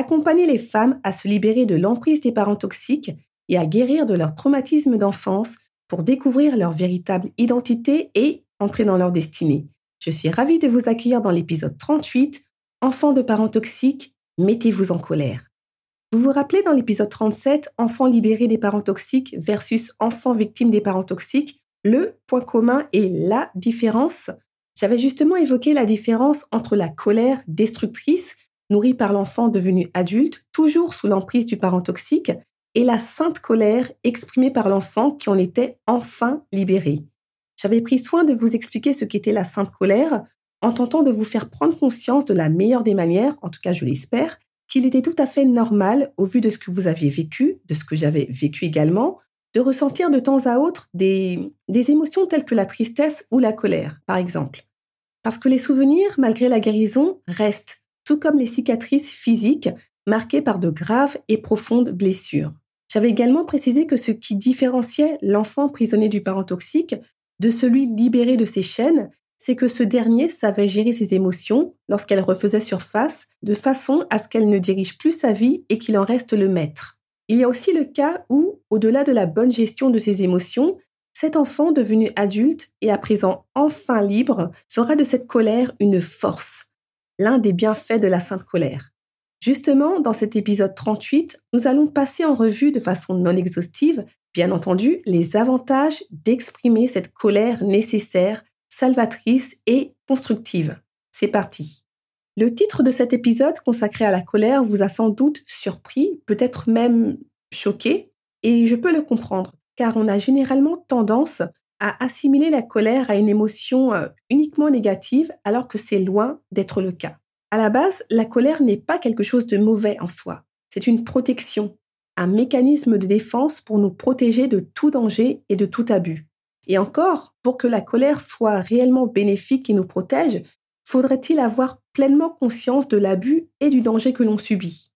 Accompagner les femmes à se libérer de l'emprise des parents toxiques et à guérir de leur traumatisme d'enfance pour découvrir leur véritable identité et entrer dans leur destinée. Je suis ravie de vous accueillir dans l'épisode 38, Enfants de parents toxiques, mettez-vous en colère. Vous vous rappelez dans l'épisode 37, Enfants libérés des parents toxiques versus enfants victimes des parents toxiques, le point commun et la différence J'avais justement évoqué la différence entre la colère destructrice nourrie par l'enfant devenu adulte, toujours sous l'emprise du parent toxique, et la sainte colère exprimée par l'enfant qui en était enfin libéré. J'avais pris soin de vous expliquer ce qu'était la sainte colère en tentant de vous faire prendre conscience de la meilleure des manières, en tout cas je l'espère, qu'il était tout à fait normal, au vu de ce que vous aviez vécu, de ce que j'avais vécu également, de ressentir de temps à autre des, des émotions telles que la tristesse ou la colère, par exemple. Parce que les souvenirs, malgré la guérison, restent tout comme les cicatrices physiques marquées par de graves et profondes blessures. J'avais également précisé que ce qui différenciait l'enfant prisonnier du parent toxique de celui libéré de ses chaînes, c'est que ce dernier savait gérer ses émotions lorsqu'elles refaisaient surface, de façon à ce qu'elle ne dirige plus sa vie et qu'il en reste le maître. Il y a aussi le cas où, au-delà de la bonne gestion de ses émotions, cet enfant devenu adulte et à présent enfin libre fera de cette colère une force, l'un des bienfaits de la sainte colère. Justement, dans cet épisode 38, nous allons passer en revue de façon non exhaustive, bien entendu, les avantages d'exprimer cette colère nécessaire, salvatrice et constructive. C'est parti. Le titre de cet épisode consacré à la colère vous a sans doute surpris, peut-être même choqué, et je peux le comprendre, car on a généralement tendance à assimiler la colère à une émotion euh, uniquement négative alors que c'est loin d'être le cas. À la base, la colère n'est pas quelque chose de mauvais en soi. C'est une protection, un mécanisme de défense pour nous protéger de tout danger et de tout abus. Et encore, pour que la colère soit réellement bénéfique et nous protège, faudrait-il avoir pleinement conscience de l'abus et du danger que l'on subit.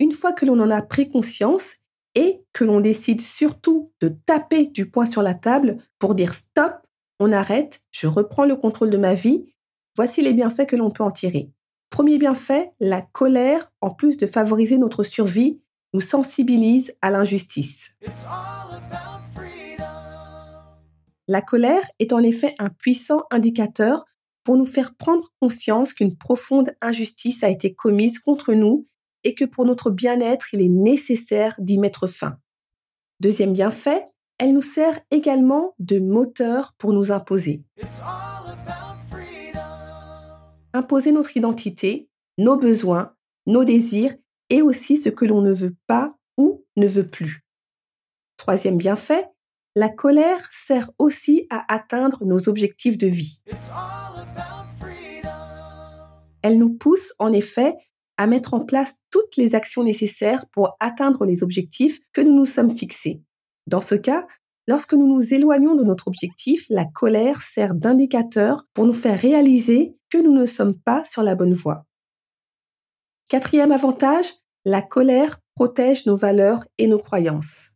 Une fois que l'on en a pris conscience et que l'on décide surtout de taper du poing sur la table pour dire stop, on arrête, je reprends le contrôle de ma vie, voici les bienfaits que l'on peut en tirer. Premier bienfait, la colère, en plus de favoriser notre survie, nous sensibilise à l'injustice. La colère est en effet un puissant indicateur pour nous faire prendre conscience qu'une profonde injustice a été commise contre nous et que pour notre bien-être, il est nécessaire d'y mettre fin. Deuxième bienfait, elle nous sert également de moteur pour nous imposer. Imposer notre identité, nos besoins, nos désirs et aussi ce que l'on ne veut pas ou ne veut plus. Troisième bienfait, la colère sert aussi à atteindre nos objectifs de vie. Elle nous pousse en effet à mettre en place toutes les actions nécessaires pour atteindre les objectifs que nous nous sommes fixés. Dans ce cas, lorsque nous nous éloignons de notre objectif, la colère sert d'indicateur pour nous faire réaliser que nous ne sommes pas sur la bonne voie. Quatrième avantage, la colère protège nos valeurs et nos croyances.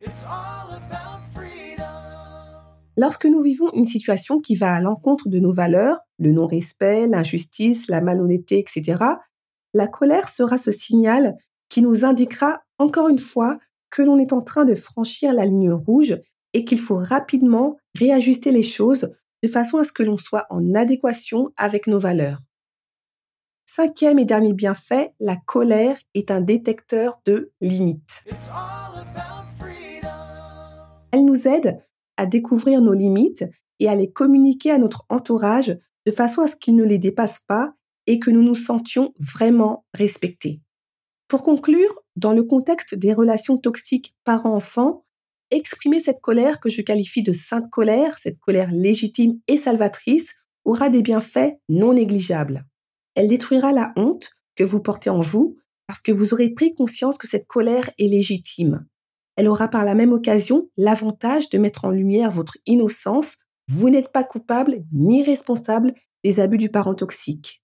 Lorsque nous vivons une situation qui va à l'encontre de nos valeurs, le non-respect, l'injustice, la malhonnêteté, etc., la colère sera ce signal qui nous indiquera encore une fois que l'on est en train de franchir la ligne rouge et qu'il faut rapidement réajuster les choses de façon à ce que l'on soit en adéquation avec nos valeurs. Cinquième et dernier bienfait, la colère est un détecteur de limites. Elle nous aide à découvrir nos limites et à les communiquer à notre entourage de façon à ce qu'ils ne les dépassent pas et que nous nous sentions vraiment respectés. Pour conclure, dans le contexte des relations toxiques parents-enfants, exprimer cette colère que je qualifie de sainte colère, cette colère légitime et salvatrice, aura des bienfaits non négligeables. Elle détruira la honte que vous portez en vous parce que vous aurez pris conscience que cette colère est légitime. Elle aura par la même occasion l'avantage de mettre en lumière votre innocence. Vous n'êtes pas coupable ni responsable des abus du parent toxique.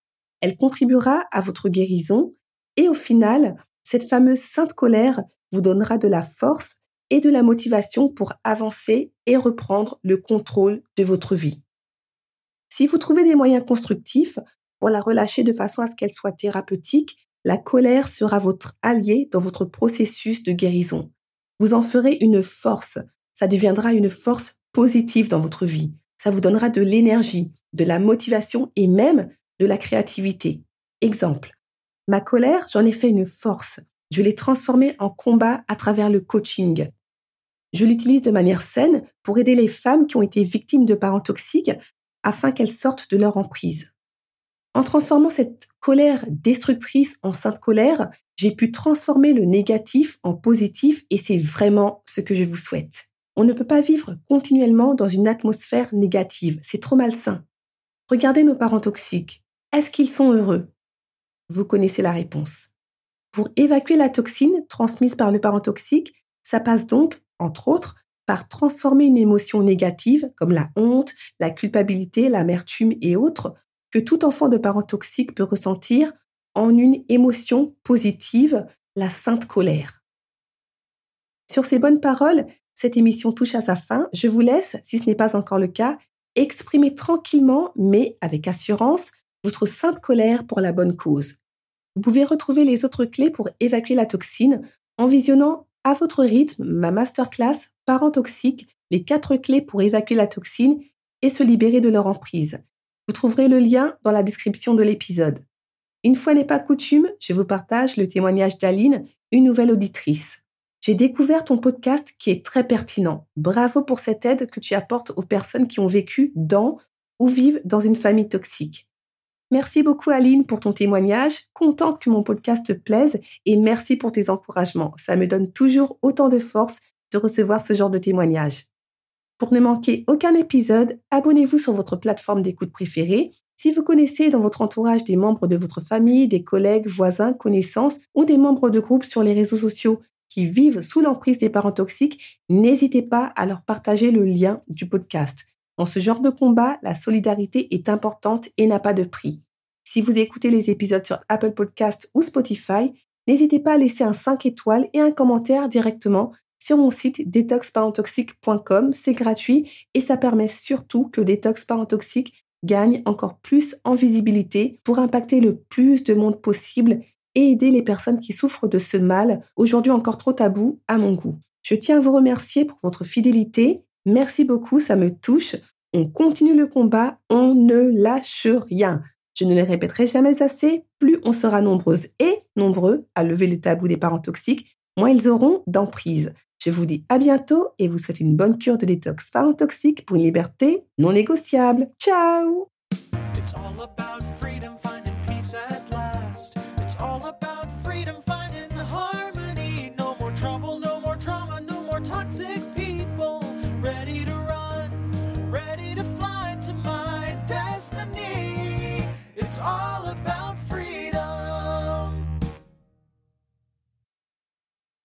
Elle contribuera à votre guérison et au final, cette fameuse sainte colère vous donnera de la force et de la motivation pour avancer et reprendre le contrôle de votre vie. Si vous trouvez des moyens constructifs pour la relâcher de façon à ce qu'elle soit thérapeutique, la colère sera votre allié dans votre processus de guérison. Vous en ferez une force. Ça deviendra une force positive dans votre vie. Ça vous donnera de l'énergie, de la motivation et même de la créativité. Exemple. Ma colère, j'en ai fait une force. Je l'ai transformée en combat à travers le coaching. Je l'utilise de manière saine pour aider les femmes qui ont été victimes de parents toxiques afin qu'elles sortent de leur emprise. En transformant cette colère destructrice en sainte colère, j'ai pu transformer le négatif en positif et c'est vraiment ce que je vous souhaite. On ne peut pas vivre continuellement dans une atmosphère négative, c'est trop malsain. Regardez nos parents toxiques. Est-ce qu'ils sont heureux? Vous connaissez la réponse. Pour évacuer la toxine transmise par le parent toxique, ça passe donc, entre autres, par transformer une émotion négative comme la honte, la culpabilité, l'amertume et autres que tout enfant de parents toxiques peut ressentir en une émotion positive, la sainte colère. Sur ces bonnes paroles, cette émission touche à sa fin. Je vous laisse, si ce n'est pas encore le cas, exprimer tranquillement, mais avec assurance, votre sainte colère pour la bonne cause. Vous pouvez retrouver les autres clés pour évacuer la toxine en visionnant à votre rythme ma masterclass Parents toxiques, les quatre clés pour évacuer la toxine et se libérer de leur emprise. Vous trouverez le lien dans la description de l'épisode. Une fois n'est pas coutume, je vous partage le témoignage d'Aline, une nouvelle auditrice. J'ai découvert ton podcast qui est très pertinent. Bravo pour cette aide que tu apportes aux personnes qui ont vécu dans ou vivent dans une famille toxique. Merci beaucoup Aline pour ton témoignage, contente que mon podcast te plaise et merci pour tes encouragements. Ça me donne toujours autant de force de recevoir ce genre de témoignage. Pour ne manquer aucun épisode, abonnez-vous sur votre plateforme d'écoute préférée. Si vous connaissez dans votre entourage des membres de votre famille, des collègues, voisins, connaissances ou des membres de groupe sur les réseaux sociaux qui vivent sous l'emprise des parents toxiques, n'hésitez pas à leur partager le lien du podcast. Dans ce genre de combat, la solidarité est importante et n'a pas de prix. Si vous écoutez les épisodes sur Apple Podcast ou Spotify, n'hésitez pas à laisser un 5 étoiles et un commentaire directement sur mon site detoxparentoxique.com. C'est gratuit et ça permet surtout que Détox Parent gagne encore plus en visibilité pour impacter le plus de monde possible et aider les personnes qui souffrent de ce mal, aujourd'hui encore trop tabou à mon goût. Je tiens à vous remercier pour votre fidélité. Merci beaucoup, ça me touche. On continue le combat, on ne lâche rien. Je ne le répéterai jamais assez, plus on sera nombreuses et nombreux à lever le tabou des parents toxiques, moins ils auront d'emprise. Je vous dis à bientôt et vous souhaite une bonne cure de détox parent toxique pour une liberté non négociable. Ciao